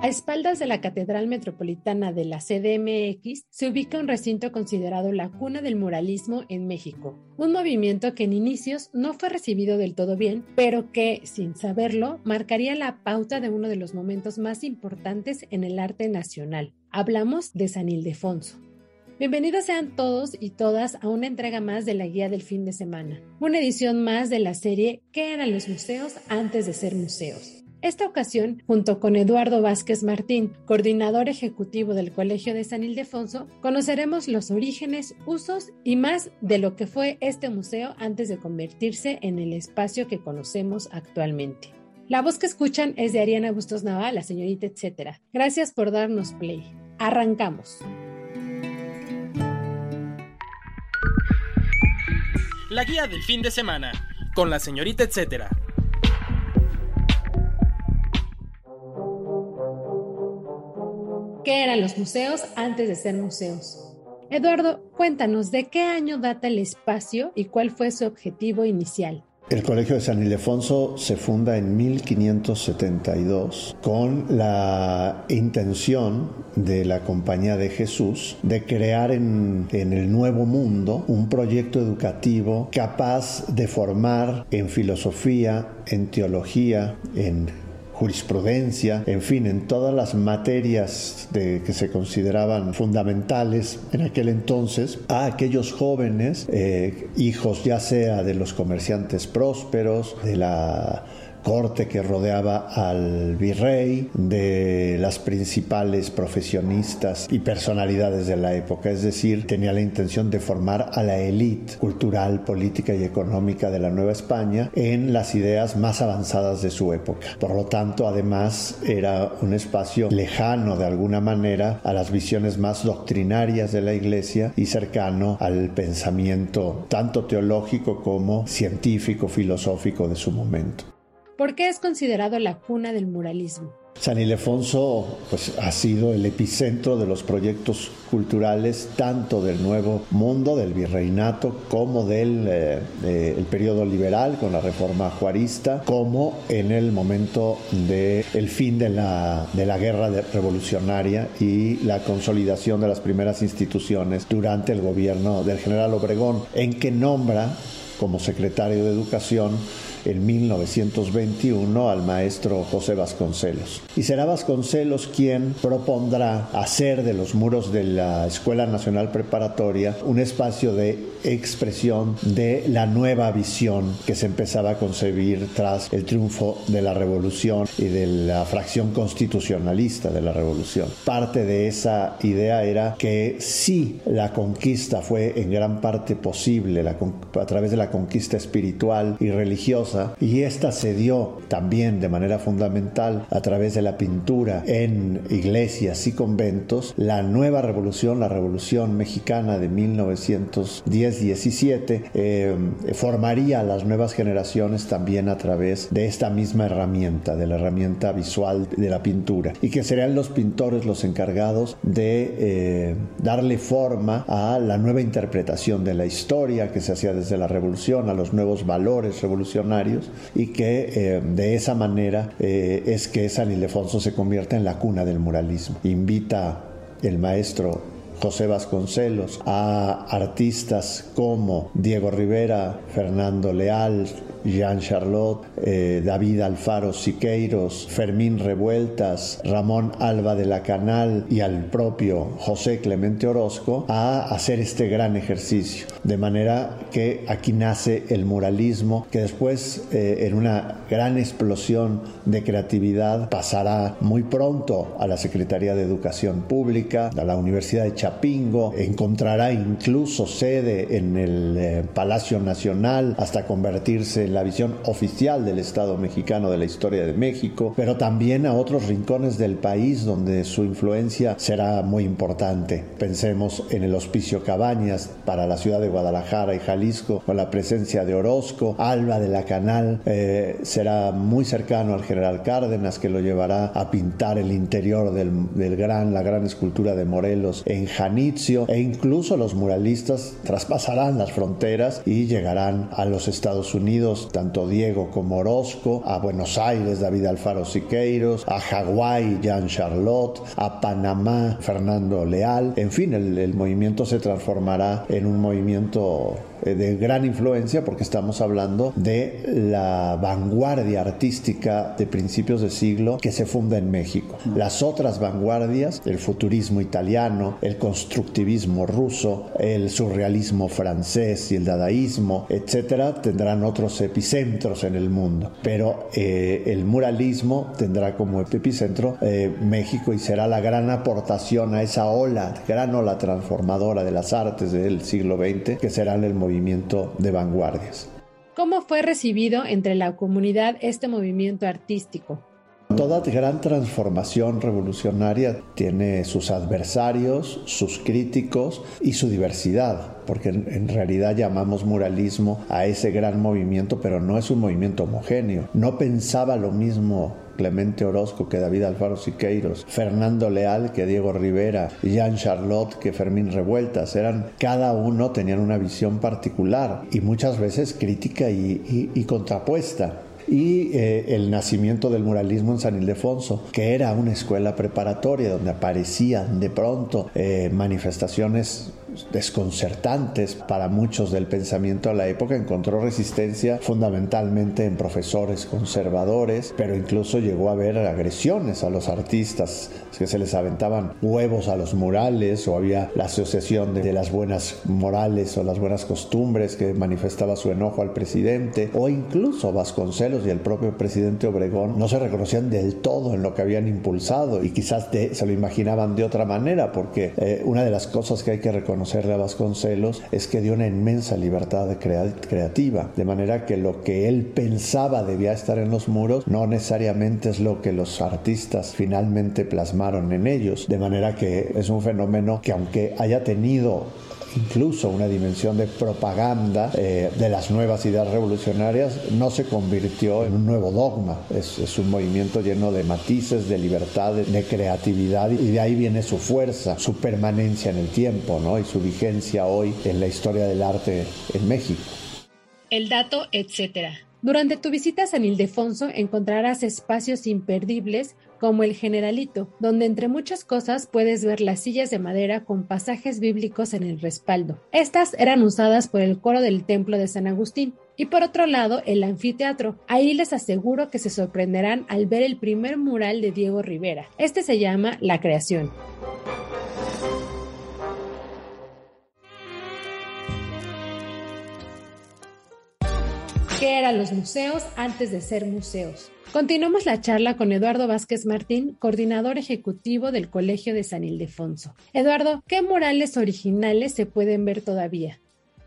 A espaldas de la Catedral Metropolitana de la CDMX se ubica un recinto considerado la cuna del muralismo en México, un movimiento que en inicios no fue recibido del todo bien, pero que, sin saberlo, marcaría la pauta de uno de los momentos más importantes en el arte nacional. Hablamos de San Ildefonso. Bienvenidos sean todos y todas a una entrega más de la guía del fin de semana, una edición más de la serie ¿Qué eran los museos antes de ser museos? Esta ocasión, junto con Eduardo Vázquez Martín, coordinador ejecutivo del Colegio de San Ildefonso, conoceremos los orígenes, usos y más de lo que fue este museo antes de convertirse en el espacio que conocemos actualmente. La voz que escuchan es de Ariana Bustos Naval, la señorita etcétera. Gracias por darnos play. Arrancamos. La guía del fin de semana con la señorita etcétera. ¿Qué eran los museos antes de ser museos? Eduardo, cuéntanos de qué año data el espacio y cuál fue su objetivo inicial. El Colegio de San Ildefonso se funda en 1572 con la intención de la Compañía de Jesús de crear en, en, el Nuevo Mundo un proyecto educativo capaz de formar en filosofía, en teología, en jurisprudencia, en fin, en todas las materias de, que se consideraban fundamentales en aquel entonces, a aquellos jóvenes, eh, hijos ya sea de los comerciantes prósperos, de la corte que rodeaba al virrey, de las principales profesionistas y personalidades de la época. Es decir, tenía la intención de formar a la élite cultural, política y económica de la Nueva España en las ideas más avanzadas de su época. Por lo tanto, además, era un espacio lejano de alguna manera a las visiones más doctrinarias de la Iglesia y cercano al pensamiento tanto teológico como científico, filosófico de su momento. ¿Por qué es considerado la cuna del muralismo? San Ildefonso pues, ha sido el epicentro de los proyectos culturales tanto del Nuevo Mundo, del Virreinato, como del eh, el periodo liberal con la reforma juarista, como en el momento del el fin de la, de la guerra revolucionaria y la consolidación de las primeras instituciones durante el gobierno del general Obregón, en que nombra como secretario de Educación en 1921 al maestro José Vasconcelos. Y será Vasconcelos quien propondrá hacer de los muros de la Escuela Nacional Preparatoria un espacio de expresión de la nueva visión que se empezaba a concebir tras el triunfo de la revolución y de la fracción constitucionalista de la revolución. Parte de esa idea era que si la conquista fue en gran parte posible a través de la conquista espiritual y religiosa, y esta se dio también de manera fundamental a través de la pintura en iglesias y conventos. La nueva revolución, la revolución mexicana de 1910-17, eh, formaría a las nuevas generaciones también a través de esta misma herramienta, de la herramienta visual de la pintura, y que serían los pintores los encargados de eh, darle forma a la nueva interpretación de la historia que se hacía desde la revolución, a los nuevos valores revolucionarios y que eh, de esa manera eh, es que San Ildefonso se convierte en la cuna del muralismo. Invita el maestro José Vasconcelos, a artistas como Diego Rivera, Fernando Leal, Jean Charlotte, eh, David Alfaro Siqueiros, Fermín Revueltas, Ramón Alba de la Canal y al propio José Clemente Orozco a hacer este gran ejercicio. De manera que aquí nace el muralismo que después eh, en una gran explosión de creatividad pasará muy pronto a la Secretaría de Educación Pública, a la Universidad de Chapingo, encontrará incluso sede en el eh, Palacio Nacional hasta convertirse en la visión oficial del Estado mexicano de la historia de México, pero también a otros rincones del país donde su influencia será muy importante. Pensemos en el Hospicio Cabañas para la ciudad de Guadalajara y Jalisco, con la presencia de Orozco, Alba de la Canal eh, será muy cercano al general Cárdenas que lo llevará a pintar el interior del, gran, la gran escultura de Morelos en Janitzio e incluso los muralistas traspasarán las fronteras y llegarán a los Estados Unidos, tanto Diego como Orozco, a Buenos Aires, David Alfaro Siqueiros, a Hawái, Jean Charlotte, a Panamá, Fernando Leal, en fin, el movimiento se transformará en un movimiento de gran influencia porque estamos hablando de la vanguardia artística de principios de siglo que se funda en México. Las otras vanguardias, el futurismo italiano, el constructivismo ruso, el surrealismo francés y el dadaísmo, etcétera, tendrán otros epicentros en el mundo. Pero eh, el muralismo tendrá como epicentro eh, México y será la gran aportación a esa ola, gran ola transformadora de las artes del siglo XX que será el movimiento de vanguardias. ¿Cómo fue recibido entre la comunidad este movimiento artístico? Toda gran transformación revolucionaria tiene sus adversarios, sus críticos y su diversidad, porque en realidad llamamos muralismo a ese gran movimiento, pero no es un movimiento homogéneo. No pensaba lo mismo Clemente Orozco que David Alfaro Siqueiros, Fernando Leal que Diego Rivera, Jean Charlotte que Fermín Revueltas. Eran, cada uno tenían una visión particular y muchas veces crítica y, contrapuesta y eh, el nacimiento del muralismo en San Ildefonso, que era una escuela preparatoria donde aparecían de pronto eh, manifestaciones desconcertantes para muchos del pensamiento de la época, encontró resistencia fundamentalmente en profesores conservadores, pero incluso llegó a haber agresiones a los artistas, que se les aventaban huevos a los murales o había la asociación de, las buenas morales o las buenas costumbres que manifestaba su enojo al presidente o incluso Vasconcelos y el propio presidente Obregón no se reconocían del todo en lo que habían impulsado y quizás se lo imaginaban de otra manera porque eh, una de las cosas que hay que reconocer conocerle a Vasconcelos es que dio una inmensa libertad creativa, de manera que lo que él pensaba debía estar en los muros no necesariamente es lo que los artistas finalmente plasmaron en ellos, de manera que es un fenómeno que aunque haya tenido incluso una dimensión de propaganda eh, de las nuevas ideas revolucionarias, no se convirtió en un nuevo dogma. Es, un movimiento lleno de matices, de libertad, de, creatividad y de ahí viene su fuerza, su permanencia en el tiempo ¿no? y su vigencia hoy en la historia del arte en México. El dato, etcétera. Durante tu visita a San Ildefonso encontrarás espacios imperdibles como el Generalito, donde entre muchas cosas puedes ver las sillas de madera con pasajes bíblicos en el respaldo. Estas eran usadas por el coro del templo de San Agustín. Y por otro lado, el anfiteatro. Ahí les aseguro que se sorprenderán al ver el primer mural de Diego Rivera. Este se llama La Creación. ¿Qué eran los museos antes de ser museos? Continuamos la charla con Eduardo Vázquez Martín, coordinador ejecutivo del Colegio de San Ildefonso. Eduardo, ¿qué murales originales se pueden ver todavía?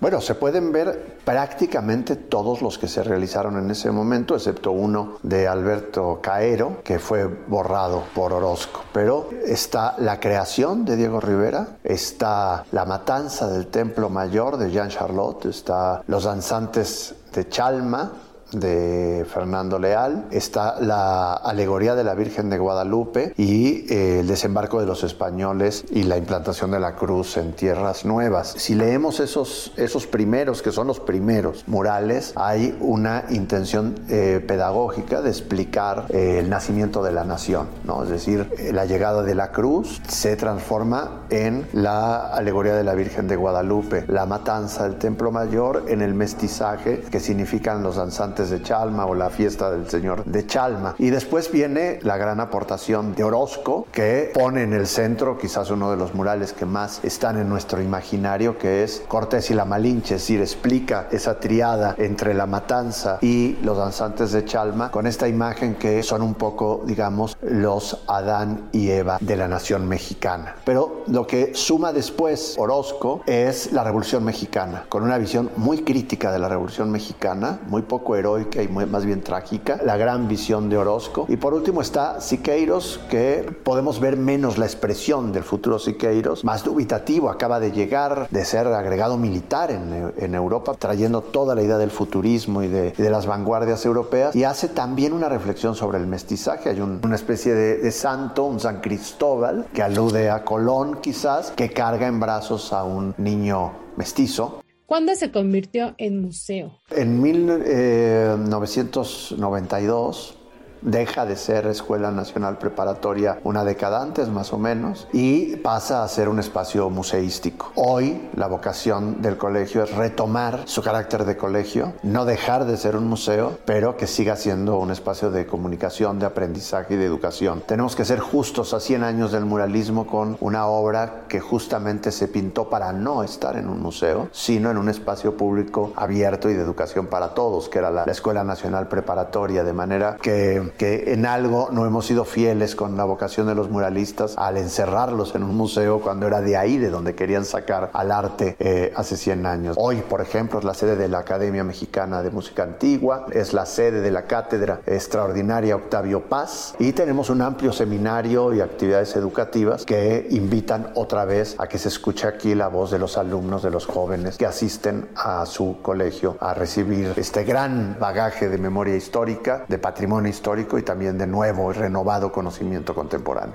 Bueno, se pueden ver prácticamente todos los que se realizaron en ese momento, excepto uno de Alberto Caero, que fue borrado por Orozco. Pero está la creación de Diego Rivera, está la matanza del Templo Mayor de Jean Charlotte, está los danzantes de Chalma, de Fernando Leal, está la alegoría de la Virgen de Guadalupe y eh, el desembarco de los españoles y la implantación de la cruz en tierras nuevas. Si leemos esos, esos primeros, que son los primeros murales, hay una intención eh, pedagógica de explicar eh, el nacimiento de la nación, ¿no? es decir, la llegada de la cruz se transforma en la alegoría de la Virgen de Guadalupe, la matanza del Templo Mayor en el mestizaje que significan los danzantes de Chalma o la fiesta del Señor de Chalma. Y después viene la gran aportación de Orozco, que pone en el centro quizás uno de los murales que más están en nuestro imaginario, que es Cortés y la Malinche, es decir, explica esa triada entre la matanza y los danzantes de Chalma con esta imagen que son un poco, digamos, los Adán y Eva de la nación mexicana. Pero lo que suma después Orozco es la Revolución Mexicana, con una visión muy crítica de la Revolución Mexicana, muy poco heroica y más bien trágica, la gran visión de Orozco. Y por último está Siqueiros, que podemos ver menos la expresión del futuro Siqueiros, más dubitativo, acaba de llegar, de ser agregado militar en, en Europa, trayendo toda la idea del futurismo y de, de, las vanguardias europeas, y hace también una reflexión sobre el mestizaje. Hay un, una especie de, de santo, un San Cristóbal, que alude a Colón quizás, que carga en brazos a un niño mestizo. ¿Cuándo se convirtió en museo? En 1992 deja de ser Escuela Nacional Preparatoria una década antes más o menos y pasa a ser un espacio museístico. Hoy la vocación del colegio es retomar su carácter de colegio, no dejar de ser un museo, pero que siga siendo un espacio de comunicación, de aprendizaje y de educación. Tenemos que ser justos a 100 años del muralismo con una obra que justamente se pintó para no estar en un museo, sino en un espacio público abierto y de educación para todos, que era la, la Escuela Nacional Preparatoria, de manera que que en algo no hemos sido fieles con la vocación de los muralistas al encerrarlos en un museo cuando era de ahí de donde querían sacar al arte eh, hace 100 años. Hoy, por ejemplo, es la sede de la Academia Mexicana de Música Antigua, es la sede de la Cátedra Extraordinaria Octavio Paz y tenemos un amplio seminario y actividades educativas que invitan otra vez a que se escuche aquí la voz de los alumnos, de los jóvenes que asisten a su colegio a recibir este gran bagaje de memoria histórica, de patrimonio histórico y también de nuevo y renovado conocimiento contemporáneo.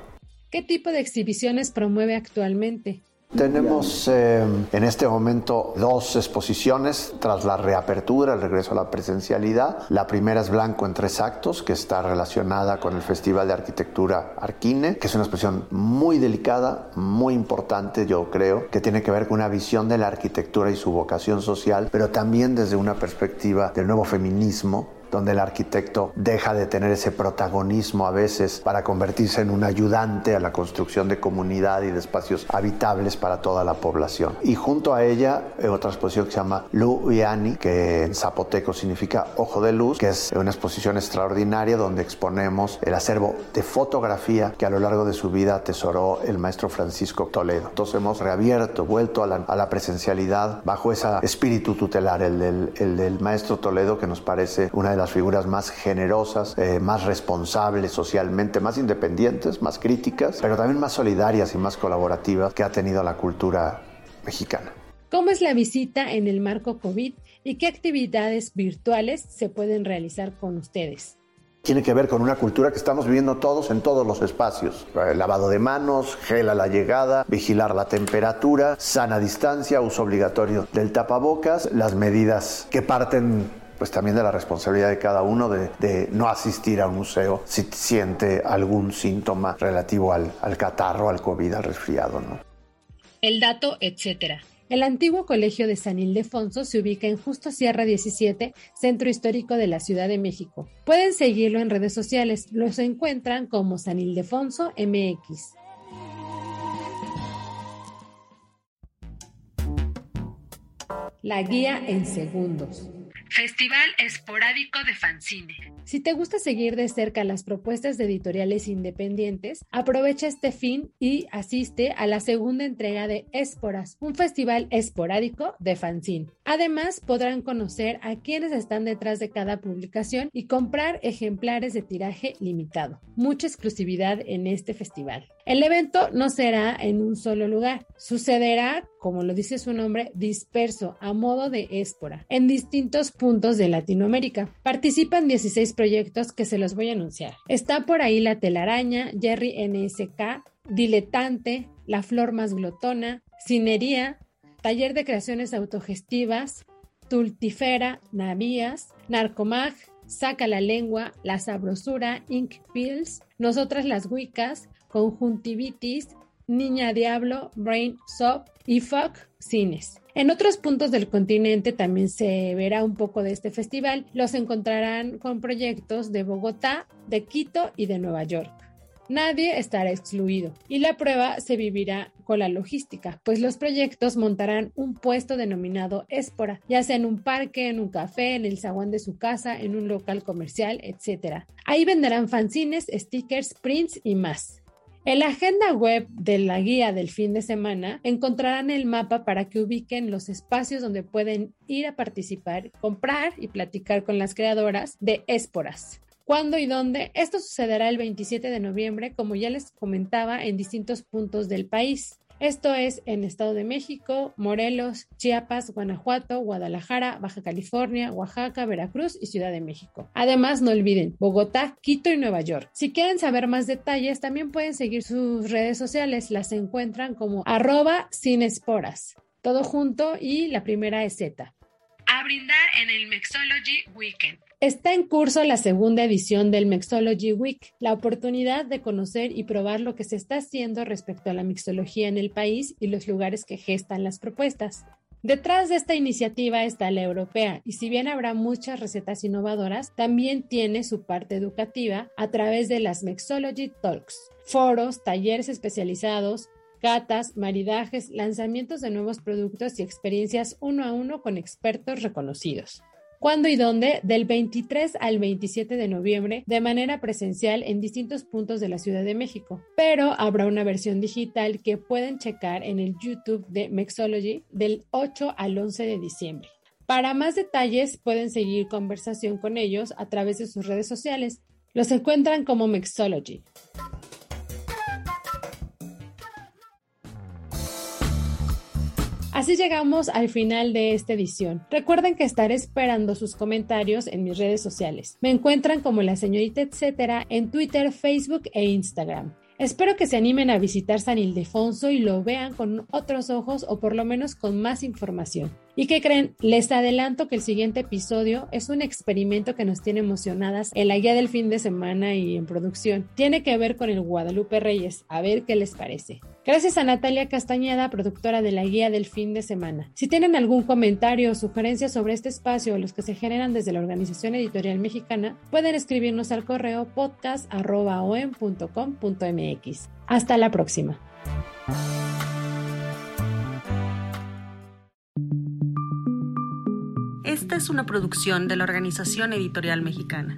¿Qué tipo de exhibiciones promueve actualmente? Tenemos eh, en este momento dos exposiciones tras la reapertura, el regreso a la presencialidad. La primera es Blanco en tres actos, que está relacionada con el Festival de Arquitectura Arquine, que es una exposición muy delicada, muy importante, yo creo, que tiene que ver con una visión de la arquitectura y su vocación social, pero también desde una perspectiva del nuevo feminismo donde el arquitecto deja de tener ese protagonismo a veces para convertirse en un ayudante a la construcción de comunidad y de espacios habitables para toda la población. Y junto a ella, eh, otra exposición que se llama Luiani, que en zapoteco significa ojo de luz, que es una exposición extraordinaria donde exponemos el acervo de fotografía que a lo largo de su vida atesoró el maestro Francisco Toledo. Entonces hemos reabierto, vuelto a la, presencialidad bajo ese espíritu tutelar, el del, el del maestro Toledo, que nos parece una de las las figuras más generosas, eh, más responsables socialmente, más independientes, más críticas, pero también más solidarias y más colaborativas que ha tenido la cultura mexicana. ¿Cómo es la visita en el marco COVID y qué actividades virtuales se pueden realizar con ustedes? tiene que ver con una cultura que estamos viviendo todos en todos los espacios. El lavado de manos, gel a la llegada, vigilar la temperatura, sana distancia, uso obligatorio del tapabocas, las medidas que parten pues también de la responsabilidad de cada uno de, no asistir a un museo si siente algún síntoma relativo al, al catarro, al COVID, al resfriado, ¿no? El dato, etcétera. El antiguo colegio de San Ildefonso se ubica en Justo Sierra 17, centro histórico de la Ciudad de México. Pueden seguirlo en redes sociales, los encuentran como San Ildefonso MX. La guía en segundos. Festival Esporádico de Fanzine. Si te gusta seguir de cerca las propuestas de editoriales independientes, aprovecha este fin y asiste a la segunda entrega de Esporas, un festival esporádico de fanzine. Además, podrán conocer a quienes están detrás de cada publicación y comprar ejemplares de tiraje limitado. Mucha exclusividad en este festival. El evento no será en un solo lugar, sucederá, como lo dice su nombre, disperso a modo de espora en distintos puntos de Latinoamérica. Participan 16 proyectos que se los voy a anunciar. Está por ahí La Telaraña, Jerry NSK, Diletante, La Flor Más Glotona, Cinería, Taller de Creaciones Autogestivas, Tultifera, Navías, Narcomag, Saca la Lengua, La Sabrosura, Ink Pills, Nosotras las Wicas, Conjuntivitis, Niña Diablo, Brain Soap y Fuck Cines. En otros puntos del continente también se verá un poco de este festival. Los encontrarán con proyectos de Bogotá, de Quito y de Nueva York. Nadie estará excluido y la prueba se vivirá con la logística, pues los proyectos montarán un puesto denominado Espora, ya sea en un parque, en un café, en el zaguán de su casa, en un local comercial, etc. Ahí venderán fanzines, stickers, prints y más. En la agenda web de la guía del fin de semana encontrarán el mapa para que ubiquen los espacios donde pueden ir a participar, comprar y platicar con las creadoras de Esporas. ¿Cuándo y dónde? Esto sucederá el 27 de noviembre, como ya les comentaba, en distintos puntos del país. Esto es en Estado de México, Morelos, Chiapas, Guanajuato, Guadalajara, Baja California, Oaxaca, Veracruz y Ciudad de México. Además, no olviden Bogotá, Quito y Nueva York. Si quieren saber más detalles, también pueden seguir sus redes sociales. Las encuentran como arroba sin esporas. Todo junto y la primera es Z. A brindar en el Mexology Weekend. Está en curso la segunda edición del Mixology Week, la oportunidad de conocer y probar lo que se está haciendo respecto a la mixología en el país y los lugares que gestan las propuestas. Detrás de esta iniciativa está la europea y si bien habrá muchas recetas innovadoras, también tiene su parte educativa a través de las Mixology Talks, foros, talleres especializados, catas, maridajes, lanzamientos de nuevos productos y experiencias uno a uno con expertos reconocidos. ¿Cuándo y dónde? Del 23 al 27 de noviembre de manera presencial en distintos puntos de la Ciudad de México. Pero habrá una versión digital que pueden checar en el YouTube de Mexology del 8 al 11 de diciembre. Para más detalles pueden seguir conversación con ellos a través de sus redes sociales. Los encuentran como Mexology. Así llegamos al final de esta edición. Recuerden que estaré esperando sus comentarios en mis redes sociales. Me encuentran como la señorita etcétera en Twitter, Facebook e Instagram. Espero que se animen a visitar San Ildefonso y lo vean con otros ojos o por lo menos con más información. ¿Y qué creen? Les adelanto que el siguiente episodio es un experimento que nos tiene emocionadas en la guía del fin de semana y en producción. Tiene que ver con el Guadalupe Reyes. A ver qué les parece. Gracias a Natalia Castañeda, productora de la guía del fin de semana. Si tienen algún comentario o sugerencia sobre este espacio o los que se generan desde la Organización Editorial Mexicana, pueden escribirnos al correo podcast.com.mx. Hasta la próxima. Esta es una producción de la Organización Editorial Mexicana.